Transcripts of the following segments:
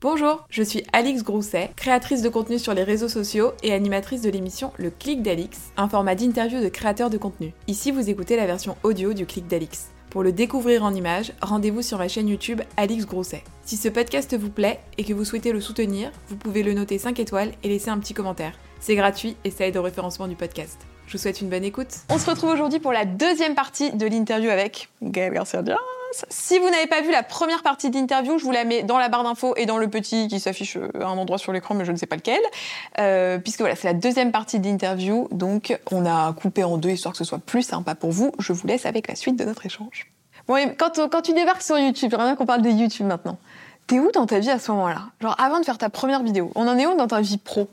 Bonjour, je suis Alix Grousset, créatrice de contenu sur les réseaux sociaux et animatrice de l'émission Le Clic d'Alix, un format d'interview de créateurs de contenu. Ici, vous écoutez la version audio du Clic d'Alix. Pour le découvrir en images, rendez-vous sur ma chaîne YouTube Alix Grousset. Si ce podcast vous plaît et que vous souhaitez le soutenir, vous pouvez le noter 5 étoiles et laisser un petit commentaire. C'est gratuit et ça aide au référencement du podcast. Je vous souhaite une bonne écoute. On se retrouve aujourd'hui pour la deuxième partie de l'interview avec Gaël Garcia. Si vous n'avez pas vu la première partie d'interview, je vous la mets dans la barre d'infos et dans le petit qui s'affiche à un endroit sur l'écran, mais je ne sais pas lequel. Euh, puisque voilà, c'est la deuxième partie d'interview, donc on a coupé en deux histoire que ce soit plus sympa pour vous. Je vous laisse avec la suite de notre échange. Bon, et quand, quand tu débarques sur YouTube, j'aimerais bien qu'on parle de YouTube maintenant. T'es où dans ta vie à ce moment-là? Genre avant de faire ta première vidéo, on en est où dans ta vie pro?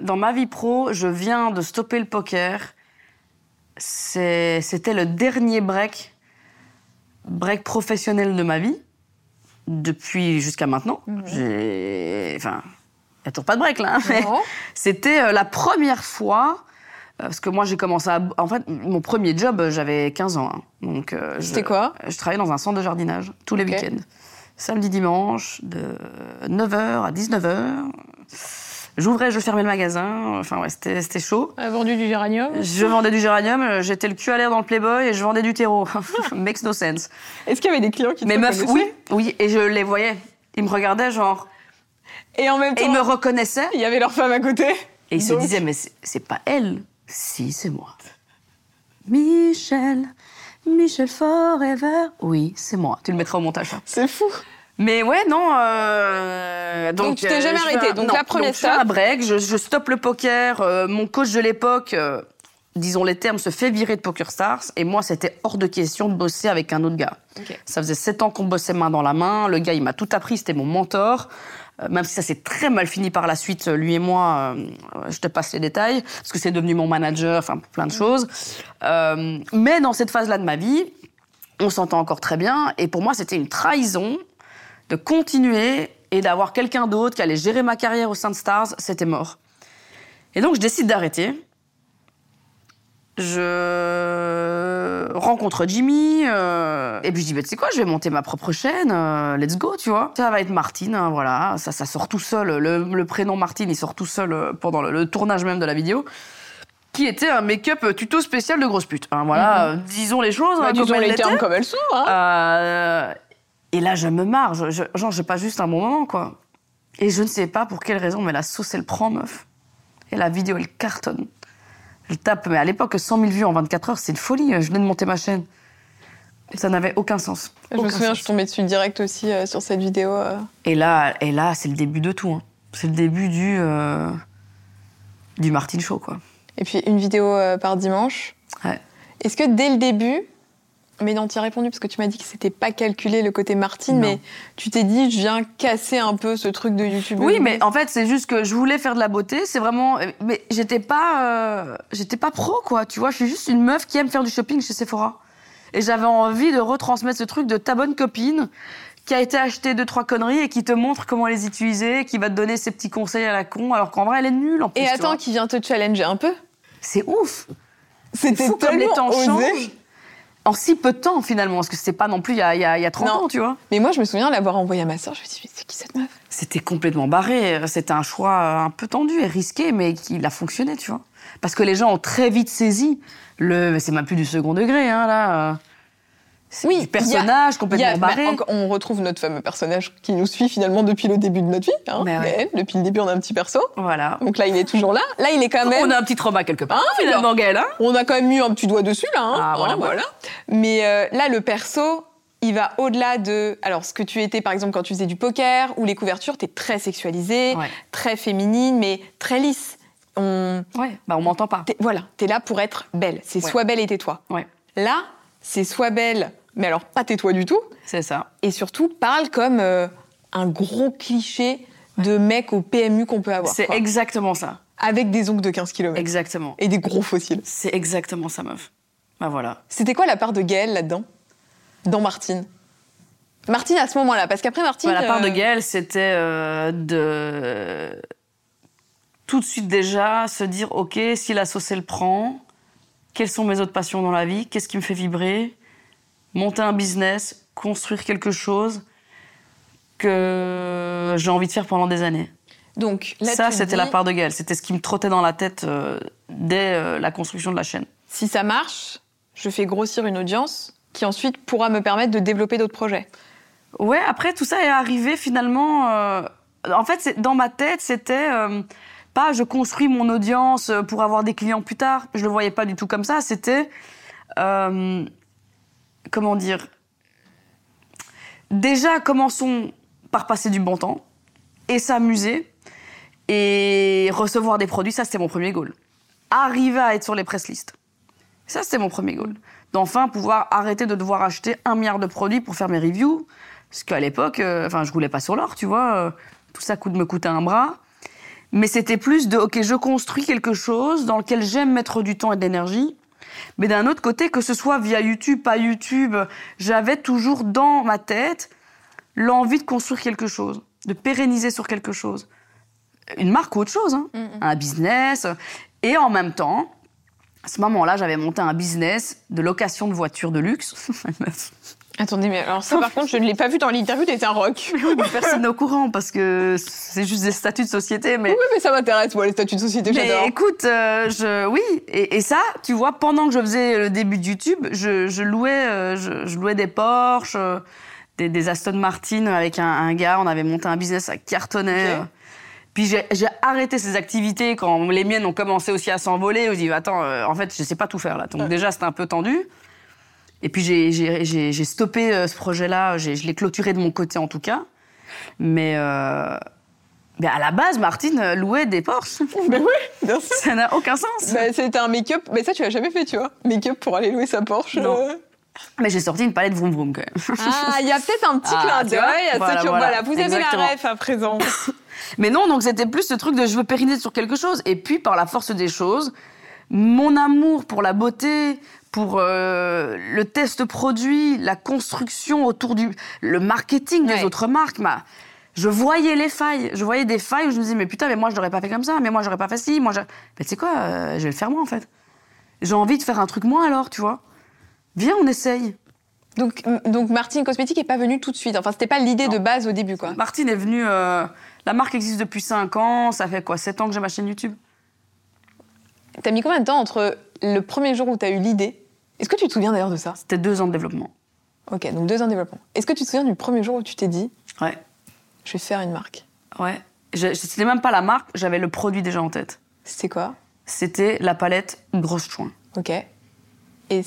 Dans ma vie pro, je viens de stopper le poker. C'était le dernier break break professionnel de ma vie, depuis jusqu'à maintenant. J'ai. Enfin, il n'y a toujours pas de break là. hein, mais C'était euh, la première fois. euh, Parce que moi, j'ai commencé à. En fait, mon premier job, euh, j'avais 15 ans. hein. Donc, euh, je- C'était quoi? Je travaillais dans un centre de jardinage tous les week-ends. Samedi, dimanche, de 9h à 19h. J'ouvrais, je fermais le magasin. Enfin, ouais, c'était c'était chaud. A vendu du géranium? Je vendais du géranium, euh, j'étais le cul à l'air dans le Playboy et je vendais du terreau. Makes no sense. Est-ce qu'il y avait des clients qui te Mais meuf, reconnaissaient oui, oui, et je les voyais. Ils me regardaient genre, Et en même et temps, ils me reconnaissaient. il y avait leur femme à côté. Et ils se disaient, mais c'est c'est pas elle. Si, c'est moi. Michel, Michel Forever. Oui, c'est moi. Tu le mettras au montage. hein. C'est fou. Mais ouais, non. euh, donc, Donc, tu t'es jamais je arrêté. un- Donc, non, la première je fais stop. un break, je, je stoppe le poker. euh, mon coach de l'époque, euh, disons les termes, se fait virer de Poker Stars. Et moi, c'était hors de question de bosser avec un autre gars. Ça faisait sept ans qu'on bossait main dans la main. Le gars, il m'a tout appris, c'était mon mentor. Euh, même si ça s'est très mal fini par la suite, lui et moi, euh, je te passe les détails, parce que c'est devenu mon manager, enfin plein de choses. Euh, mais dans cette phase-là de ma vie, on s'entend encore très bien. Et pour moi, c'était une trahison de continuer et d'avoir quelqu'un d'autre qui allait gérer ma carrière au sein de Stars. C'était mort. Et donc, je décide d'arrêter. Je rencontre Jimmy, euh, et puis je dis, bah, tu sais quoi, je vais monter ma propre chaîne, euh, let's go, tu vois. Ça va être Martine, hein, voilà, ça, ça sort tout seul, le, le prénom Martine, il sort tout seul euh, pendant le, le tournage même de la vidéo, qui était un make-up tuto spécial de grosse pute. Hein, voilà, euh, disons les choses, Bah, hein, disons comme les termes comme elles sont. Hein. Euh, et là, je me marre. Je, je- genre, j'ai pas juste un bon moment, quoi. Et je ne sais pas pour quelle raison, mais la sauce, elle prend, meuf. Et la vidéo, elle cartonne. Elle tape, mais à l'époque, 100 000 vues en 24 heures, c'est une folie. Je venais de monter ma chaîne. Ça n'avait aucun sens. je me souviens, je sens. suis tombée dessus direct aussi euh, sur cette vidéo. euh. Et là, et là c'est le début de tout. hein. C'est le début du, euh, du Martin Show, quoi. Et puis une vidéo par dimanche. Ouais. Est-ce que dès le début, mais non, tu as répondu parce que tu m'as dit que c'était pas calculé le côté Martine, Non. mais tu t'es dit, je viens casser un peu ce truc de YouTube. Oui, mais en fait, c'est juste que je voulais faire de la beauté. C'est vraiment. Mais j'étais pas. euh, J'étais pas pro, quoi. Tu vois, je suis juste une meuf qui aime faire du shopping chez Sephora. Et j'avais envie de retransmettre ce truc de ta bonne copine qui a été acheter deux, trois conneries et qui te montre comment les utiliser, qui va te donner ses petits conseils à la con, alors qu'en vrai, elle est nulle en plus. Et attends, qui vient te challenger un peu? C'est ouf! C'était fou comme les temps osé. changent. En si peu de temps, finalement, parce que c'était pas non plus il y a, il y a- il y a 30 Non. ans, tu vois. Mais moi, je me souviens l'avoir envoyé à ma soeur. Je me suis dit, mais c'est qui cette meuf? C'était complètement barré. C'était un choix un peu tendu et risqué, mais qui a fonctionné, tu vois. Parce que les gens ont très vite saisi le. mais C'est même plus du second degré, hein, là. Oui, du personnage y complètement a- bah, barré. on retrouve notre fameux personnage qui nous suit finalement depuis le début de notre vie. Hein, Mais ouais. Gaël. Depuis le début, on a un petit perso. Voilà. Donc là, il est toujours là. Là, il est quand même. On a un petit trauma quelque part, Ah, finalement, Gaël. Hein On a quand même mis un petit doigt dessus là. Hein, Ah, voilà, Hein, voilà. Mais euh, là, le perso, il va au-delà de. Alors, ce que tu étais par exemple quand tu faisais du poker ou les couvertures, t'es très sexualisée, Ouais. très féminine, mais très lisse. On... Ouais. Bah, on m'entend pas. t'es- Voilà, t'es là pour être belle. C'est Ouais. soit belle et tais-toi. Ouais. Là, c'est soit belle, mais alors pas tais-toi du tout. C'est ça. Et surtout, parle comme euh, un gros cliché de mec au PMU qu'on peut avoir. C'est exactement ça. Avec des ongles de 15 km. Exactement. Et des gros fossiles. C'est exactement ça, meuf. Bah voilà. C'était quoi la part de Gaël là-dedans? Dans Martine Martine à ce moment-là, parce qu'après Martine. Bah, la part de euh, Gaël, c'était euh, de tout de suite déjà se dire ok, si la sauce elle prend, quelles sont mes autres passions dans la vie, qu'est-ce qui me fait vibrer, monter un business, construire quelque chose. que j'ai envie de faire pendant des années. Donc là, ça, c'était dis, la part de Gaël. C'était ce qui me trottait dans la tête euh, dès euh, la construction de la chaîne. Si ça marche, je fais grossir une audience qui ensuite pourra me permettre de développer d'autres projets. Ouais, après, tout ça est arrivé finalement. euh, en fait, dans ma tête, c'était pas je construis mon audience euh, pour avoir des clients plus tard. Je le voyais pas du tout comme ça. C'était. euh, comment dire Déjà, commençons par passer du bon temps et s'amuser et recevoir des produits. Ça, c'était mon premier goal. Arriver à être sur les press lists. Ça, c'était mon premier goal. D'enfin pouvoir arrêter de devoir acheter un milliard de produits pour faire mes reviews. Parce qu'à l'époque, euh, enfin, je roulais pas sur l'or, tu vois. euh, tout ça coûte, me coûtait un bras. Mais c'était plus de, OK, je construis quelque chose dans lequel j'aime mettre du temps et de l'énergie. Mais d'un autre côté, que ce soit via YouTube, pas YouTube, j'avais toujours dans ma tête l'envie de construire quelque chose, de pérenniser sur quelque chose. Une marque ou autre chose, hein. un business. Et en même temps, à ce moment-là, j'avais monté un business de location de voitures de luxe. Attendez, mais alors ça, par contre, je ne l'ai pas vu dans l'interview, un rock. Oui, Personne n'est au courant parce que c'est juste des statuts de société. Mais, mais ça m'intéresse, moi, les statuts de société, mais j'adore. écoute, euh, je, oui. Et, et ça, tu vois, pendant que je faisais le début de YouTube, je, je louais, euh, je, je louais des Porsche, euh, des, des Aston Martin avec un, un gars. On avait monté un business à euh. Puis j'ai arrêté ces activités quand les miennes ont commencé aussi à s'envoler. Je me dis, attends, en fait, je sais pas tout faire là. Donc déjà, c'était un peu tendu. Et puis j'ai- stoppé euh, ce projet-là. Je l'ai clôturé de mon côté en tout cas. Mais, euh, mais à la base, Martine euh, louait des Porsche. Ben oui, bien sûr. Ça n'a aucun sens. Bah, c'était un make-up, mais ça, tu l'as jamais fait, tu vois. Make-up pour aller louer sa Porsche. Non. euh. Mais j'ai sorti une palette vroom vroom quand même. Ah, il y a peut-être un petit Ah, clin d'œil à ceux Voilà, qui ont. voilà. Voilà, vous avez Exactement. la ref à présent. Mais non, donc c'était plus ce truc de je veux pérenniser sur quelque chose. Et puis, par la force des choses, mon amour pour la beauté, pour euh, le test produit, la construction autour du. le marketing des autres marques, bah, je voyais les failles. Je voyais des failles où je me disais, mais putain, mais moi, je l'aurais pas fait comme ça, mais moi, j'aurais pas fait ci, moi, je... Mais tu sais quoi, euh, je vais le faire moi, en fait. J'ai envie de faire un truc moi, alors, tu vois. Viens, on essaye. Donc, donc Martine Cosmétique est pas venue tout de suite. Enfin, c'était pas l'idée de base au début, quoi. Martine est venue. euh, la marque existe depuis 5 ans. Ça fait quoi 7 ans que j'ai ma chaîne YouTube? T'as mis combien de temps entre le premier jour où t'as eu l'idée Est-ce que tu te souviens d'ailleurs de ça C'était 2 ans de développement. Ok, donc deux ans de développement. Est-ce que tu te souviens du premier jour où tu t'es dit, Ouais. je vais faire une marque Ouais. C'était même pas la marque, j'avais le produit déjà en tête. C'était quoi C'était la palette grosse chouin. Ok. Et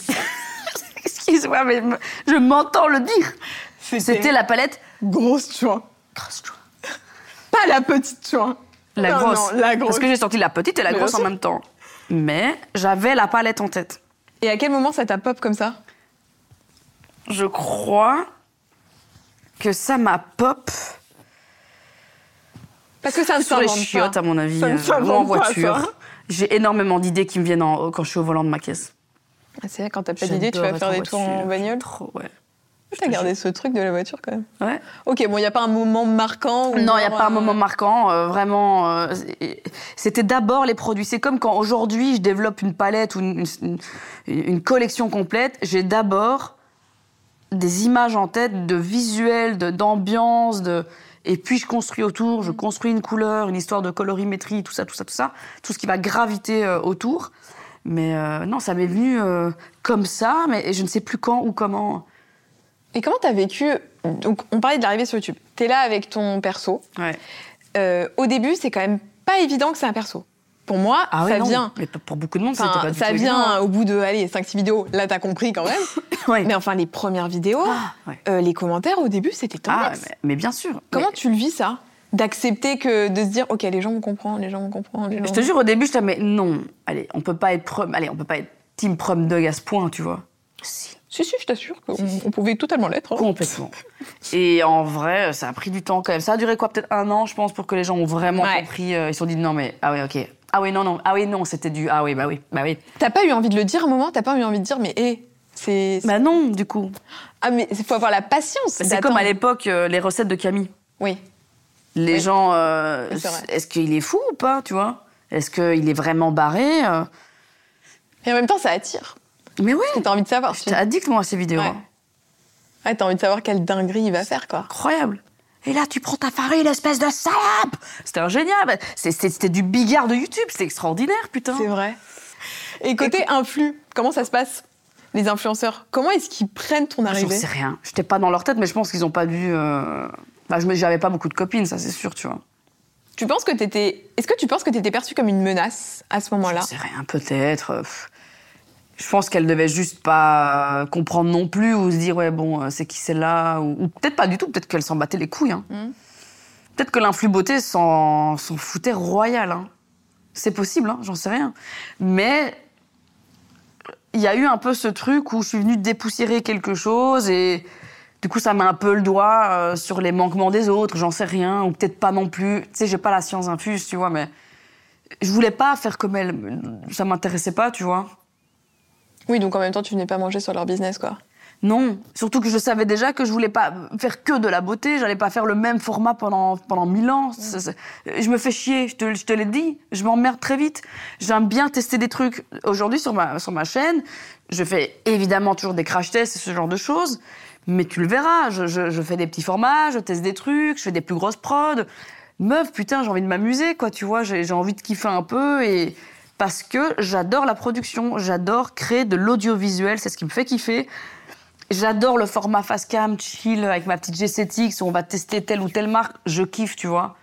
Excuse-moi, mais je m'entends le dire. C'était la palette grosse chouin. grosse chouin. Pas la petite chouin. La Non, grosse. non, la grosse. Parce que j'ai sorti la petite et la grosse en même temps. Mais j'avais la palette en tête. Et à quel moment ça t'a pop comme ça Je crois que ça m'a pop Parce que ça ne sur les chiottes, pas. à mon avis, Ça ne euh, ou en voiture. J'ai énormément d'idées qui me viennent en- quand je suis au volant de ma caisse. Ah, c'est vrai, quand t'as pas d'idée, tu vas faire des tours en bagnole. Trop, ouais. T'as gardé ce truc de la voiture quand même. Ouais. Ok, bon, il n'y a pas un moment marquant. Non, il n'y a pas un moment marquant. euh, vraiment, euh, c'était d'abord les produits. C'est comme quand aujourd'hui je développe une palette ou une, une- une collection complète. J'ai d'abord des images en tête, de visuels, d'ambiance, de, et puis je construis autour. Je construis une couleur, une histoire de colorimétrie, tout ça, tout ça, tout ça, tout ce qui va graviter euh, autour. Mais non, ça m'est venu comme ça, mais je ne sais plus quand ou comment. Et comment t'as vécu Donc, on parlait de l'arrivée sur YouTube. T'es là avec ton perso. Ouais. Euh, au début, c'est quand même pas évident que c'est un perso. Pour moi, Ah ça vient. Mais pour beaucoup de monde, c'était Enfin, pas du ça tout vient évident. au bout de allez, 5-6 vidéos. Là, t'as compris quand même. Ouais. Mais enfin, les premières vidéos, Ah, euh, les commentaires au début, c'était Ah, tendax. mais, mais bien sûr. Comment Mais- tu le vis ça? D'accepter que de se dire, ok, les gens vont comprendre, les gens vont comprendre. Les gens Je te jure, au début, je mais non, allez, on peut pas être prom, allez, on peut pas être team prom dog à ce point, tu vois. Si, Si, si, je t'assure qu'on on pouvait totalement l'être. hein. complètement. Et en vrai, ça a pris du temps quand même. Ça a duré quoi, peut-être un an, je pense, pour que les gens ont vraiment Ouais. compris. euh, ils se sont dit, non, mais, ah oui, ok. Ah oui, non, non, ah oui, non, c'était du, ah oui, bah oui, bah oui. T'as pas eu envie de le dire un moment? T'as pas eu envie de dire, mais hé, c'est. Bah non, du coup. Ah, mais il faut avoir la patience. C'est d'attendre. comme à l'époque, euh, les recettes de Camille. Oui. Les Oui. gens, euh, Oui, c'est vrai. est-ce qu'il est fou ou pas, tu vois? Est-ce qu'il est vraiment barré euh? Et en même temps, ça attire. Mais Parce que t'as envie de savoir. j'étais addict, moi, à ces vidéos. Ouais. hein. Ouais, t'as envie de savoir quelle dinguerie il va faire, quoi. Incroyable. Et là, tu prends ta farine, espèce de salope C'était génial. C'est- C'était du bigard de YouTube. C'était extraordinaire, putain. C'est vrai. Et côté influx, comment ça se passe Les influenceurs, comment est-ce qu'ils prennent ton J'en arrivée? sais rien. J'étais pas dans leur tête, mais je pense qu'ils ont pas dû. euh, Bah, je j'avais pas beaucoup de copines, ça c'est sûr, tu vois. Tu penses que t'étais. Est-ce que tu penses que t'étais perçue comme une menace à ce moment-là? J'en sais rien, peut-être. Je pense qu'elle devait juste pas euh, comprendre non plus ou se dire ouais bon euh, c'est qui celle-là ou, ou peut-être pas du tout, peut-être qu'elle s'en battait les couilles. hein. Mm. Peut-être que l'influx beauté s'en s'en foutait royal. hein. C'est possible, hein, j'en sais rien. Mais il y a eu un peu ce truc où je suis venue dépoussiérer quelque chose et du coup ça met un peu le doigt euh, sur les manquements des autres, j'en sais rien, ou peut-être pas non plus. Tu sais, j'ai pas la science infuse, tu vois, mais je voulais pas faire comme elle. Ça m'intéressait pas, tu vois. Oui, donc en même temps, tu venais pas manger sur leur business, quoi. Non, surtout que je savais déjà que je voulais pas faire que de la beauté, j'allais pas faire le même format pendant, pendant mille ans. Je me fais chier, je te, je te l'ai dit, je m'emmerde très vite. J'aime bien tester des trucs. Aujourd'hui, sur ma, sur ma chaîne, je fais évidemment toujours des crash tests et ce genre de choses, mais tu le verras, je, je- je fais des petits formats, je teste des trucs, je fais des plus grosses prods. Meuf, putain, j'ai envie de m'amuser, quoi, tu vois, j'ai j'ai envie de kiffer un peu et. Parce que j'adore la production, j'adore créer de l'audiovisuel, c'est ce qui me fait kiffer. J'adore le format fast cam, chill, avec ma petite G7X où on va tester telle ou telle marque. Je kiffe, tu vois.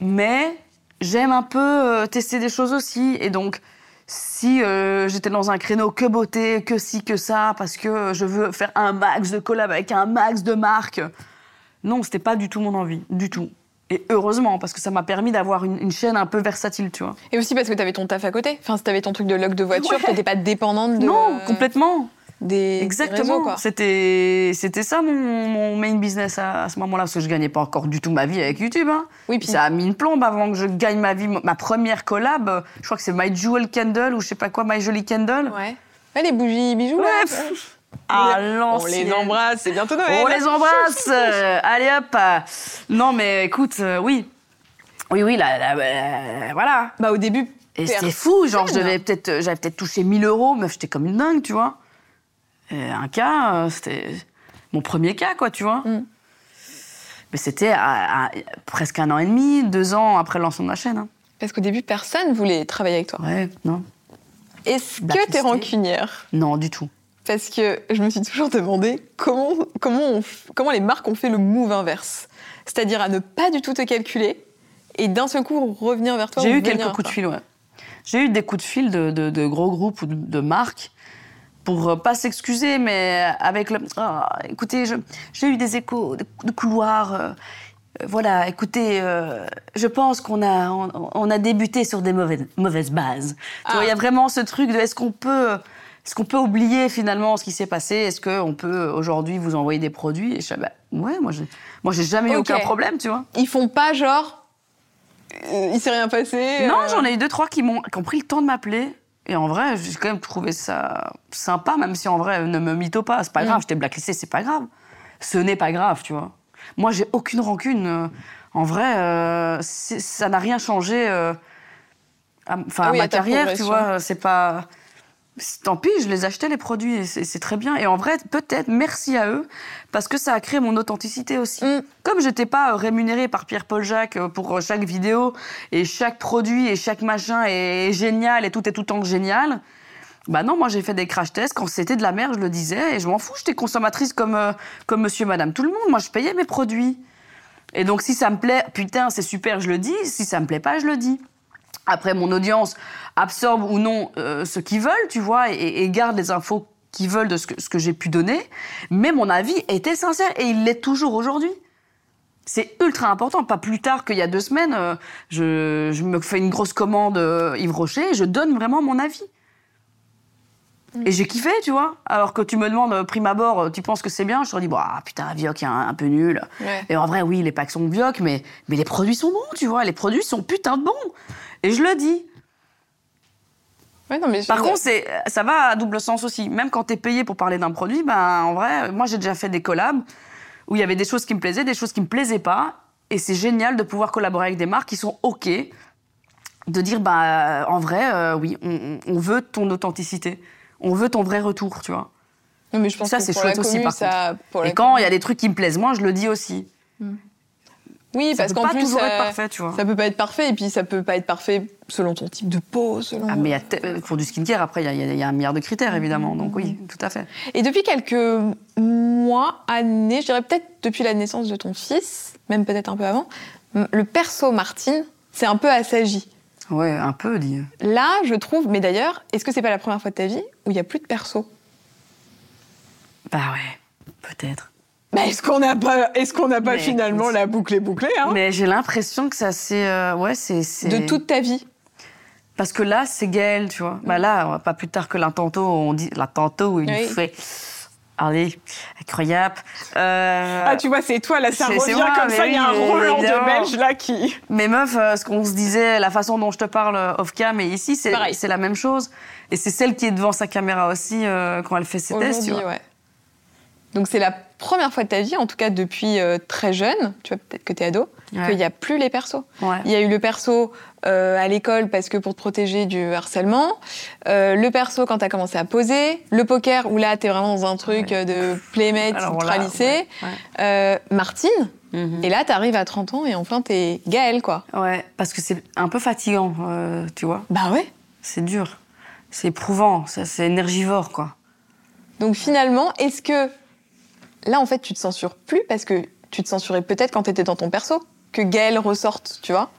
Mais j'aime un peu euh, tester des choses aussi. Et donc, si euh, j'étais dans un créneau que beauté, que ci, que ça, parce que je veux faire un max de collab avec un max de marques, non, c'était pas du tout mon envie, du tout. Et heureusement, parce que ça m'a permis d'avoir une, une chaîne un peu versatile, tu vois. Et aussi parce que t'avais ton taf à côté. Enfin, si t'avais ton truc de log de voiture, Ouais. t'étais pas dépendante de. Non, complètement. Des, Exactement. C'était c'était ça mon, mon main business à, à ce moment-là parce que je gagnais pas encore du tout ma vie avec YouTube. Hein. Oui, puis Ça a mis une plombe avant que je gagne ma vie. Ma première collab, je crois que c'est My Jewel Candle ou je sais pas quoi, My Jolly Candle. Ouais. Ouais, les bougies bijoux, Ouais, là. On les embrasse, c'est bientôt Noël. On les embrasse. Allez hop. Non mais écoute, euh, oui, oui oui là, là, euh, voilà. Bah, au début. Et c'était fou, genre je devais peut-être, euh, j'avais peut-être touché 1000 euros, meuf, j'étais comme une dingue, tu vois. Et un cas, euh, c'était mon premier cas, quoi, tu vois. Mm. Mais c'était à- à- presque un an et demi, deux ans après le lancement de ma chaîne. hein. Parce qu'au début, personne voulait travailler avec toi. Ouais, non. Est-ce que Blacklisté. t'es rancunière? Non, du tout. Parce que je me suis toujours demandé comment, comment, on f- comment les marques ont fait le move inverse. C'est-à-dire à ne pas du tout te calculer et d'un seul coup revenir vers toi. J'ai eu quelques coups de fil, ouais. J'ai eu des coups de fil de, de- de gros groupes ou de, de marques pour euh, pas s'excuser, mais avec le. Ah, écoutez, j'ai eu des échos de, couloirs. euh, euh, voilà, écoutez, euh, je pense qu'on a, on, on a débuté sur des mauvaises, mauvaises bases. Tu vois, Ah. il y a vraiment ce truc de est-ce qu'on peut. Est-ce qu'on peut oublier finalement ce qui s'est passé? Est-ce qu'on peut aujourd'hui vous envoyer des produits? Et je dis, bah, ouais, moi j'ai, moi j'ai jamais eu aucun problème, tu vois. Ils font pas genre. euh, il s'est rien passé. Non, euh, j'en ai eu deux, trois qui, m'ont, qui ont pris le temps de m'appeler. Et en vrai, j'ai quand même trouvé ça sympa, même si en vrai, ne me mytho pas. C'est pas Mm. grave, j'étais blacklisté, c'est pas grave. Ce n'est pas grave, tu vois. Moi, j'ai aucune rancune. euh, En vrai, euh, ça n'a rien changé. à, enfin, oui, à ma à ta carrière, tu vois. C'est pas. Tant pis, je les achetais les produits et c'est très bien. Et en vrai, peut-être merci à eux parce que ça a créé mon authenticité aussi. Mm. Comme j'étais pas euh, rémunérée par Pierre-Paul Jacques euh, pour euh, chaque vidéo et chaque produit et chaque machin est génial et tout est tout le temps génial. Bah non, moi j'ai fait des crash tests quand c'était de la merde, je le disais et je m'en fous, j'étais consommatrice comme euh, comme monsieur madame tout le monde, moi je payais mes produits. Et donc si ça me plaît, putain, c'est super, je le dis, si ça me plaît pas, je le dis. Après mon audience absorbe ou non euh, ce qu'ils veulent, tu vois, et, et garde les infos qu'ils veulent de ce que, ce que j'ai pu donner, mais mon avis était sincère et il l'est toujours aujourd'hui. C'est ultra important. Pas plus tard qu'il y a deux semaines, euh, je, je me fais une grosse commande euh, Yves Rocher et je donne vraiment mon avis. Et j'ai kiffé, tu vois. Alors que tu me demandes, euh, prime abord, tu penses que c'est bien Je te dis, bah, putain, Vioc est un, un peu nul. Ouais. Et en vrai, oui, les packs sont Vioc, mais, mais les produits sont bons, tu vois. Les produits sont putain de bons. Et je le dis. Ouais, non, mais je- Par contre, c'est, ça va à double sens aussi. Même quand t'es payé pour parler d'un produit, ben, en vrai, moi j'ai déjà fait des collabs où il y avait des choses qui me plaisaient, des choses qui me plaisaient pas. Et c'est génial de pouvoir collaborer avec des marques qui sont OK. De dire, bah, en vrai, euh, oui, on, veut ton authenticité. On veut ton vrai retour, tu vois. Non, mais je pense Ça, c'est chouette aussi, commu, par ça, la Et quand il y a des trucs qui me plaisent moins, je le dis aussi. Mm. Oui, Ça parce peut qu'en pas plus, toujours être euh, parfait, tu vois. ça peut pas être parfait, et puis ça peut pas être parfait selon ton type de peau, selon. Ah, mais il y a te- pour du skincare, après, il y a- y, y un milliard de critères, évidemment. Donc oui, tout à fait. Et depuis quelques mois, années, je dirais peut-être depuis la naissance de ton fils, même peut-être un peu avant, le perso Martine, c'est un peu assagi. Ouais, un peu, dit. Là, je trouve, mais d'ailleurs, est-ce que c'est pas la première fois de ta vie où il y a plus de perso? Bah ouais, peut-être. Bah, Est-ce qu'on n'a pas, est-ce qu'on n'a pas Mais finalement écoute. la boucle est bouclée hein? Mais j'ai l'impression que ça c'est euh, ouais c'est c'est De toute ta vie parce que là c'est Gaël tu vois. Bah là pas plus tard que tantôt on dit tantôt il Oui. fait allez incroyable. Euh, Ah, tu vois, c'est toi, là, ça revient moi, comme ça, il y a un Roland de. Belge, là, qui... Mais meuf, euh, ce qu'on se disait, la façon dont je te parle euh, off cam et ici, c'est la même chose. Et c'est celle qui est devant sa caméra aussi euh, quand elle fait ses tests, tu vois. ouais. Donc c'est la première fois de ta vie, en tout cas depuis euh, très jeune, tu vois peut-être que t'es ado, Ouais. qu'il n'y a plus les persos. Ouais. Il y a eu le perso euh, à l'école parce que pour te protéger du harcèlement, euh, le perso quand t'as commencé à poser, le poker où là t'es vraiment dans un truc Ouais. de playmate. Euh, Martine, Mhm. et là t'arrives à 30 ans et enfin t'es Gaëlle quoi. Ouais, parce que c'est un peu fatigant, tu vois. Bah ouais. C'est dur. C'est éprouvant, c'est énergivore, quoi. Donc finalement, est-ce que là en fait tu te censures plus parce que tu te censurais peut-être quand t'étais dans ton perso que Gaëlle ressorte, tu vois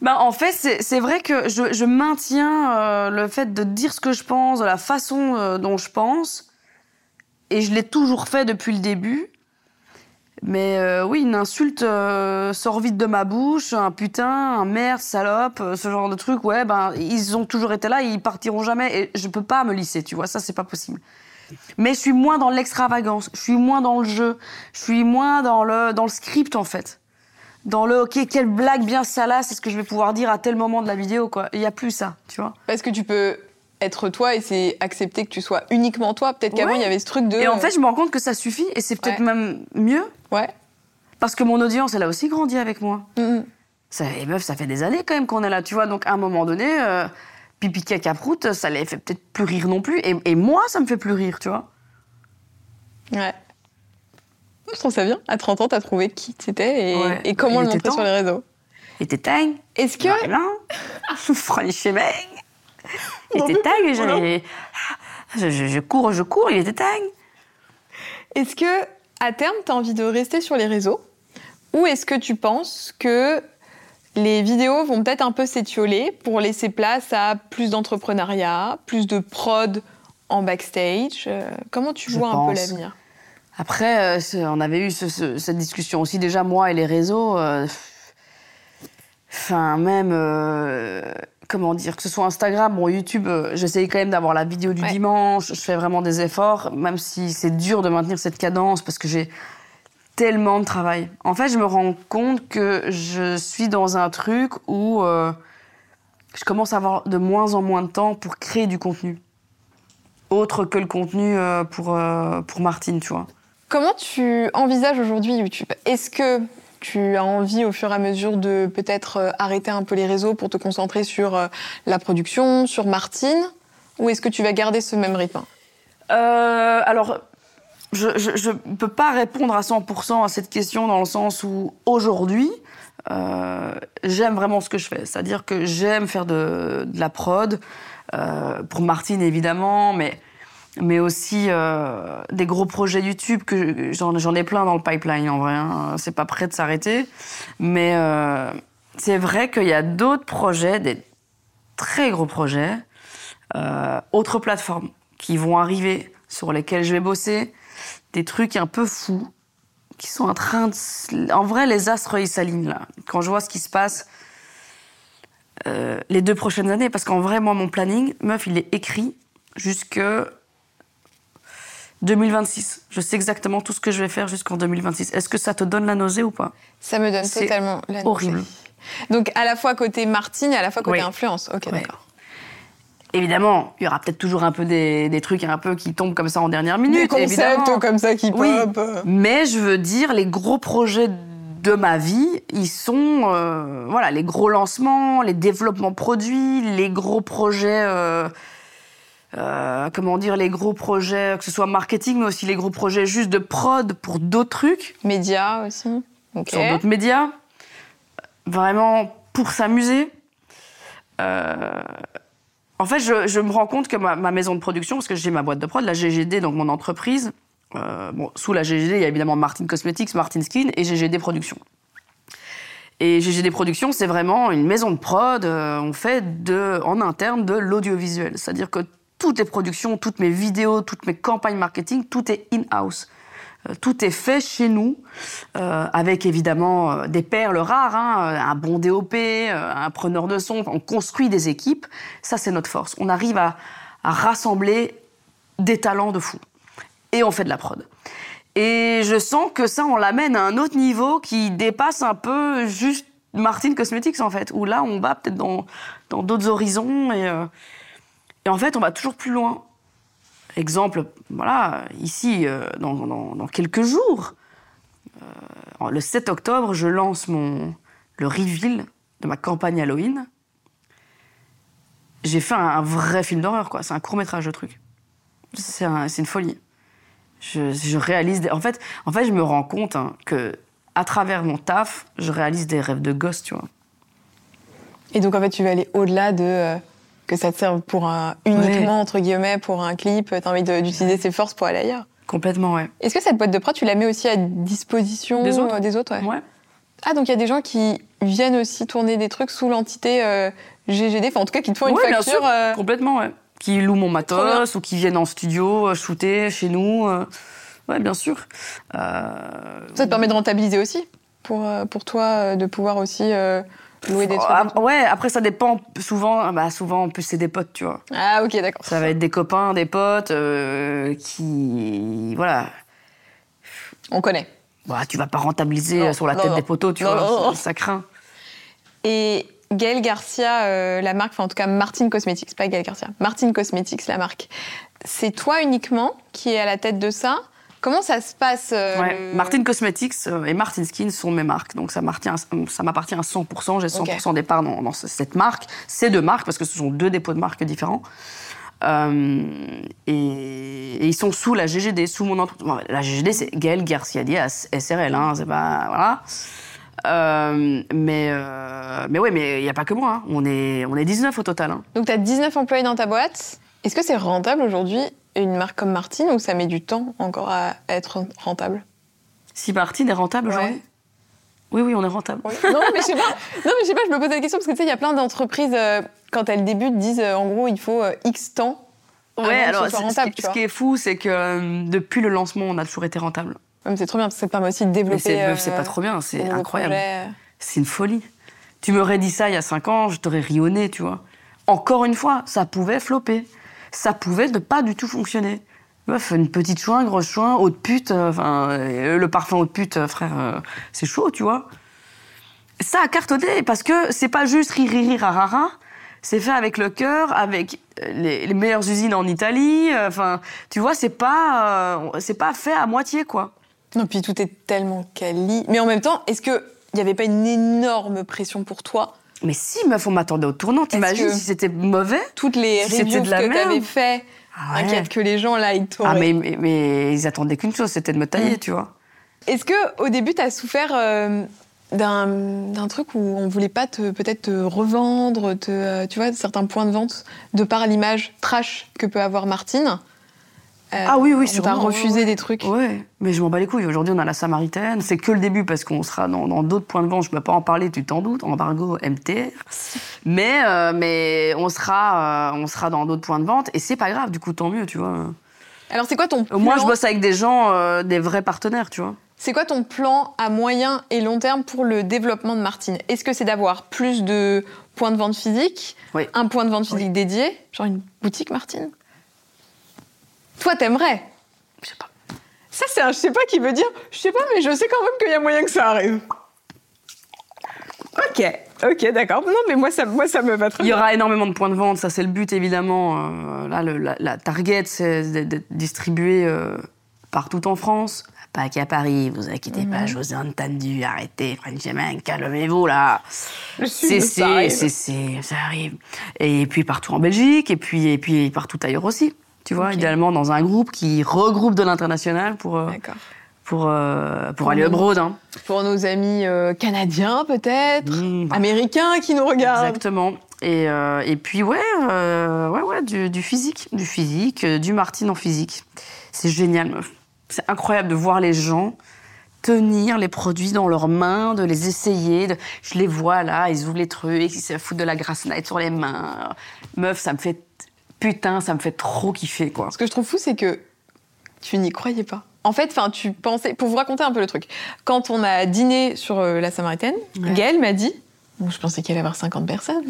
Bah, en fait, c'est vrai que je, je maintiens euh, le fait de dire ce que je pense, de la façon euh, dont je pense. Et je l'ai toujours fait depuis le début. Mais euh, oui, une insulte sort vite de ma bouche, un putain, un merde, salope, ce genre de truc. Ouais, ben, ils ont toujours été là, ils partiront jamais. Et je peux pas me lisser, tu vois, ça, c'est pas possible. Mais je suis moins dans l'extravagance, je suis moins dans le jeu, je suis moins dans le, dans le script, en fait dans le ok quelle blague bien salace est-ce que je vais pouvoir dire à tel moment de la vidéo quoi il y a plus ça tu vois Parce que tu peux être toi et c'est accepter que tu sois uniquement toi. Peut-être qu'avant Ouais. il y avait ce truc de. et en fait je me rends compte que ça suffit et c'est peut-être Ouais. même mieux ouais. parce que mon audience elle a aussi grandi avec moi Mhm. ça et meuf ça fait des années quand même qu'on est là tu vois donc à un moment donné euh, pipi caca prout ça les fait peut-être plus rire non plus et, et moi ça me fait plus rire tu vois Ouais. Je trouve ça bien. À 30 ans, t'as trouvé qui c'était et, Ouais. et comment Il le montrer sur les réseaux. et t'es tang Est-ce que. Franchement il était tang et je, je- je cours je cours il était tang Est-ce que, à terme, tu as envie de rester sur les réseaux? Ou est-ce que tu penses que les vidéos vont peut-être un peu s'étioler pour laisser place à plus d'entrepreneuriat, plus de prod en backstage Euh, Comment tu vois un peu l'avenir? Après, euh, on avait eu ce- ce- cette discussion aussi déjà, moi et les réseaux. euh, Enfin, même, comment dire, que ce soit Instagram, bon, YouTube, euh, j'essaye quand même d'avoir la vidéo du Ouais. dimanche, je fais vraiment des efforts, même si c'est dur de maintenir cette cadence parce que j'ai tellement de travail. En fait, je me rends compte que je suis dans un truc où euh, je commence à avoir de moins en moins de temps pour créer du contenu. Autre que le contenu euh, pour, euh, pour Martine, tu vois. Comment tu envisages aujourd'hui YouTube? Est-ce que tu as envie au fur et à mesure de peut-être arrêter un peu les réseaux pour te concentrer sur la production, sur Martine? Ou est-ce que tu vas garder ce même rythme? Euh, alors, je ne peux pas répondre à 100% à cette question dans le sens où aujourd'hui, euh, j'aime vraiment ce que je fais. C'est-à-dire que j'aime faire de, la prod, euh, pour Martine évidemment, mais, mais aussi euh, des gros projets YouTube que j'en ai plein dans le pipeline en vrai. Hein. C'est pas prêt de s'arrêter. Mais c'est vrai qu'il y a d'autres projets, des très gros projets, autres plateformes qui vont arriver, sur lesquelles je vais bosser, des trucs un peu fous qui sont en train de... En vrai, les astres, ils s'alignent là. Quand je vois ce qui se passe euh, les deux prochaines années, parce qu'en vrai, moi, mon planning, meuf, il est écrit jusque 2026. Je sais exactement tout ce que je vais faire jusqu'en 2026. Est-ce que ça te donne la nausée ou pas? Ça me donne totalement la nausée. horrible. Donc à la fois côté Martine à la fois côté Oui. influence. Ok, d'accord. Évidemment, il y aura peut-être toujours un peu des, des trucs un peu qui tombent comme ça en dernière minute. Des concepts évidemment. comme ça qui Oui. pop. Mais je veux dire, les gros projets de ma vie, ils sont euh, voilà les gros lancements, les développements produits, les gros projets. euh, euh, comment dire, les gros projets, que ce soit marketing, mais aussi les gros projets juste de prod pour d'autres trucs, Médias aussi. Ok. sur d'autres médias. vraiment pour s'amuser. Euh, en fait, je, me rends compte que ma, maison de production, parce que j'ai ma boîte de prod, la GGD, donc mon entreprise, euh, bon, sous la GGD, il y a évidemment Martin Cosmetics, Martin Skin et GGD Productions. Et GGD Productions, c'est vraiment une maison de prod. Euh, on fait en interne de l'audiovisuel. C'est-à-dire que toutes les productions, toutes mes vidéos, toutes mes campagnes marketing, tout est in-house. Euh, tout est fait chez nous, euh, avec évidemment euh, des perles rares, hein, un bon DOP, un preneur de son. On construit des équipes. Ça, c'est notre force. On arrive à, rassembler des talents de fou. Et on fait de la prod. Et je sens que ça, on l'amène à un autre niveau qui dépasse un peu juste Martin Cosmetics, en fait, où là, on va peut-être dans d'autres horizons. Et en fait, on va toujours plus loin. Exemple, voilà, ici, euh, dans, quelques jours, euh, le 7 octobre, je lance mon, le reveal de ma campagne Halloween. J'ai fait un, vrai film d'horreur, quoi. C'est un court métrage, le truc. C'est une folie. Je, réalise. en, fait, en fait, je me rends compte hein, que à travers mon taf, je réalise des rêves de gosse, tu vois. Et donc, en fait, tu vas aller au-delà de. Euh, que ça te serve pour un, uniquement, entre guillemets, pour un clip, t'as envie d'utiliser ses forces pour aller ailleurs. Complètement, ouais. Est-ce que cette boîte de prod, tu la mets aussi à disposition des autres, des autres ouais. Ah, donc il y a des gens qui viennent aussi tourner des trucs sous l'entité euh, GGD, enfin en tout cas qui te font une facture. Bien sûr. Euh, Complètement, ouais. Qui louent mon matos ou qui viennent en studio euh, shooter chez nous. Ouais, bien sûr. Ça te permet de rentabiliser aussi pour, pour toi, de pouvoir aussi Louer des trucs. Ah, ouais, après ça dépend. Souvent, bah souvent en plus c'est des potes, tu vois. Ah ok, d'accord. Ça va être des copains, des potes euh, qui, voilà. On connaît. Bah, tu vas pas rentabiliser sur la tête des poteaux, tu vois. Ça, craint. Et Gaël Garcia, euh, la marque, enfin en tout cas Martin Cosmetics, pas Gaël Garcia, Martin Cosmetics, la marque. C'est toi uniquement qui est à la tête de ça? Comment ça se passe euh, Martin Cosmetics euh, et Martin Skin sont mes marques, donc ça m'appartient à 100%. J'ai 100% des parts dans, cette marque, ces deux marques, parce que ce sont deux dépôts de marques différents. Euh, et, ils sont sous la GGD, sous mon entreprise. la GGD, c'est Gaël Garcia Diaz, SRL, hein, c'est pas. Voilà. mais, mais ouais, mais il n'y a pas que moi. Hein. On, est, on est 19 au total. Hein. Donc tu as 19 employés dans ta boîte. Est-ce que c'est rentable aujourd'hui une marque comme Martine ou ça met du temps encore à être rentable? Si Martine est rentable aujourd'hui Oui, oui, on est rentable. Non, mais je sais pas. Non, mais je sais pas. Je me pose la question parce que tu sais, il y a plein d'entreprises euh, quand elles débutent disent euh, en gros il faut euh, X temps. Ouais, alors ce, rentable, ce, qui est fou, c'est que depuis le lancement, on a toujours été rentable. c'est trop bien parce que ça permet aussi de développer. C'est pas trop bien, c'est incroyable. C'est une folie. Tu m'aurais dit ça il y a 5 ans, je t'aurais rionné, tu vois. Encore une fois, ça pouvait flopper ça pouvait ne pas du tout fonctionner. Meuf, une petite chouin, grosse chouin, haute pute, euh, enfin, euh, le parfum haute pute, euh, frère, c'est chaud, tu vois. Ça a cartonné parce que c'est pas juste rire, rire, rara, c'est fait avec le cœur, avec les, meilleures usines en Italie, enfin, tu vois, c'est pas, c'est pas fait à moitié, quoi. Non, puis tout est tellement quali. Mais en même temps, est-ce qu'il n'y avait pas une énorme pression pour toi mais si, meuf, on m'attendait au tournant. T'imagines si c'était mauvais? Toutes les si reviews de la que t'avais fait, ah inquiète que les gens là, ils Ah, mais, mais, ils attendaient qu'une chose, c'était de me tailler, mm. tu vois. Est-ce que au début, t'as souffert euh, d'un truc où on voulait pas te peut-être te revendre, te, euh, tu vois, certains points de vente de par l'image trash que peut avoir Martine? Euh, ah oui, oui, on t'a refusé des trucs. Ouais, mais je m'en bats les couilles. Aujourd'hui, on a la Samaritaine. C'est que le début parce qu'on sera dans d'autres points de vente. Je ne peux pas en parler, tu t'en doutes. Embargo, MTR. Mais, euh, mais on, sera, euh, on sera dans d'autres points de vente et c'est pas grave. Du coup, tant mieux, tu vois. Alors, c'est quoi ton plan Moi, je bosse avec des gens, des vrais partenaires, tu vois. C'est quoi ton plan à moyen et long terme pour le développement de Martine? Est-ce que c'est d'avoir plus de points de vente physiques? Oui. Un point de vente physique dédié? Genre une boutique Martine? Toi, t'aimerais Je sais pas. Ça, c'est un je sais pas qui veut dire je sais pas, mais je sais quand même qu'il y a moyen que ça arrive. Ok, ok, d'accord. Non, mais moi ça, moi, ça me va très bien. Il y aura énormément de points de vente, ça c'est le but évidemment. Euh, là, le, la, target, c'est d'être distribué euh, partout en France. Pas qu'à Paris, vous inquiétez pas, je vous ai entendu, arrêtez, Frenchman, calmez-vous là. C'est, c'est, c'est, ça arrive. Et puis partout en Belgique, et puis, et puis partout ailleurs aussi tu vois, idéalement dans un groupe qui regroupe de l'international pour, euh, pour, euh, pour aller au Broad. Hein. Pour nos amis euh, canadiens, peut-être, mmh, américains qui nous regardent. Exactement. Et, euh, et puis, ouais, ouais, ouais du, du, physique. Du physique, du Martine en physique. C'est génial, meuf. C'est incroyable de voir les gens tenir les produits dans leurs mains, de les essayer. De... Je les vois là, ils ouvrent les trucs, ils se foutent de la grasse night sur les mains. Meuf, ça me fait. Putain, ça me fait trop kiffer, quoi. Ce que je trouve fou, c'est que tu n'y croyais pas. En fait, enfin, tu pensais. Pour vous raconter un peu le truc, quand on a dîné sur euh, la Samaritaine, Gaëlle m'a dit. Bon, je pensais qu'il allait y avoir 50 personnes.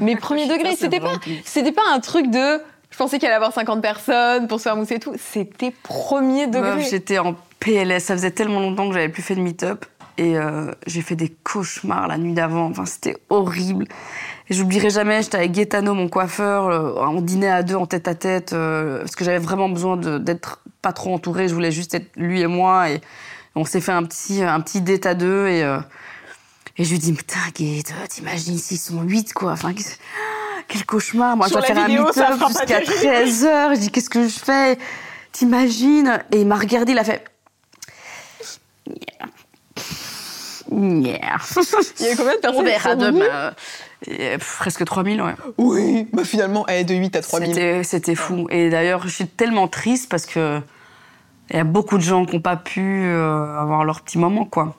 Mais premier degré, c'était pas, c'était pas un truc de. Je pensais qu'il allait y avoir 50 personnes pour se faire mousser et tout. C'était premier degré. J'étais en PLS. Ça faisait tellement longtemps que j'avais plus fait de meet-up. Et euh, j'ai fait des cauchemars la nuit d'avant. Enfin, c'était horrible. Et j'oublierai jamais, j'étais avec Gaetano, mon coiffeur. Euh, on dînait à deux en tête à tête. Euh, parce que j'avais vraiment besoin d'être pas trop entourée. Je voulais juste être lui et moi. Et on s'est fait un petit, un petit date à deux. Et, et je lui dis, putain, Gaet, t'imagines s'ils sont huit, quoi. Enfin, quel cauchemar. Moi, je dois faire un meet-up jusqu'à 13h. Je dis, qu'est-ce que je fais T'imagines Et il m'a regardé, il a fait Yeah. Yeah. Il y avait combien de personnes On verra demain. Euh, presque 3000, ouais. Oui, bah finalement, elle est de 8 à 3000. C'était fou. Et d'ailleurs, je suis tellement triste parce que il y a beaucoup de gens qui n'ont pas pu euh, avoir leur petit moment, quoi.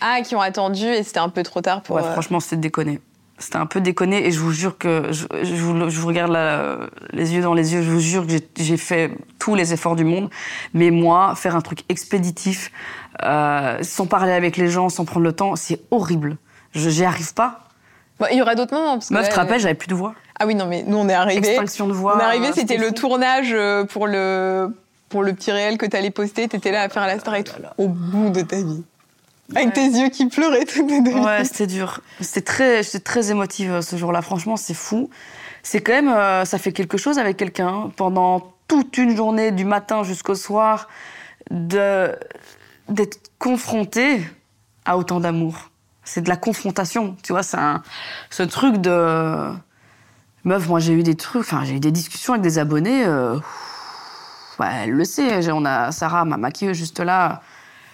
Ah, qui ont attendu et c'était un peu trop tard pour. Ouais, euh, franchement, c'était déconné. C'était un peu déconné et je vous jure que je, vous, regarde les yeux dans les yeux, je vous jure que j'ai fait tous les efforts du monde. Mais moi, faire un truc expéditif, euh, sans parler avec les gens, sans prendre le temps, c'est horrible. Je J'y arrive pas. Il y aura d'autres moments. Parce Meuf, tu te rappelles, j'avais plus de voix. Ah oui, non, mais nous, on est arrivés. Extinction de voix. On est arrivés, c'était le tournage euh, pour le, pour le petit réel que tu allais poster. Tu étais là à faire la star et tout. Au bout de ta vie. Avec tes yeux qui pleuraient tout de deux. Ouais, c'était dur. C'était très, j'étais très émotive euh, ce jour-là. Franchement, c'est fou. C'est quand même, euh, ça fait quelque chose avec quelqu'un pendant toute une journée, du matin jusqu'au soir, de d'être confronté à autant d'amour. C'est de la confrontation, tu vois. C'est ce truc de meuf. Moi, j'ai eu des trucs, enfin, j'ai eu des discussions avec des abonnés. Euh... Elle le sait. On a Sarah, ma maquilleuse, juste là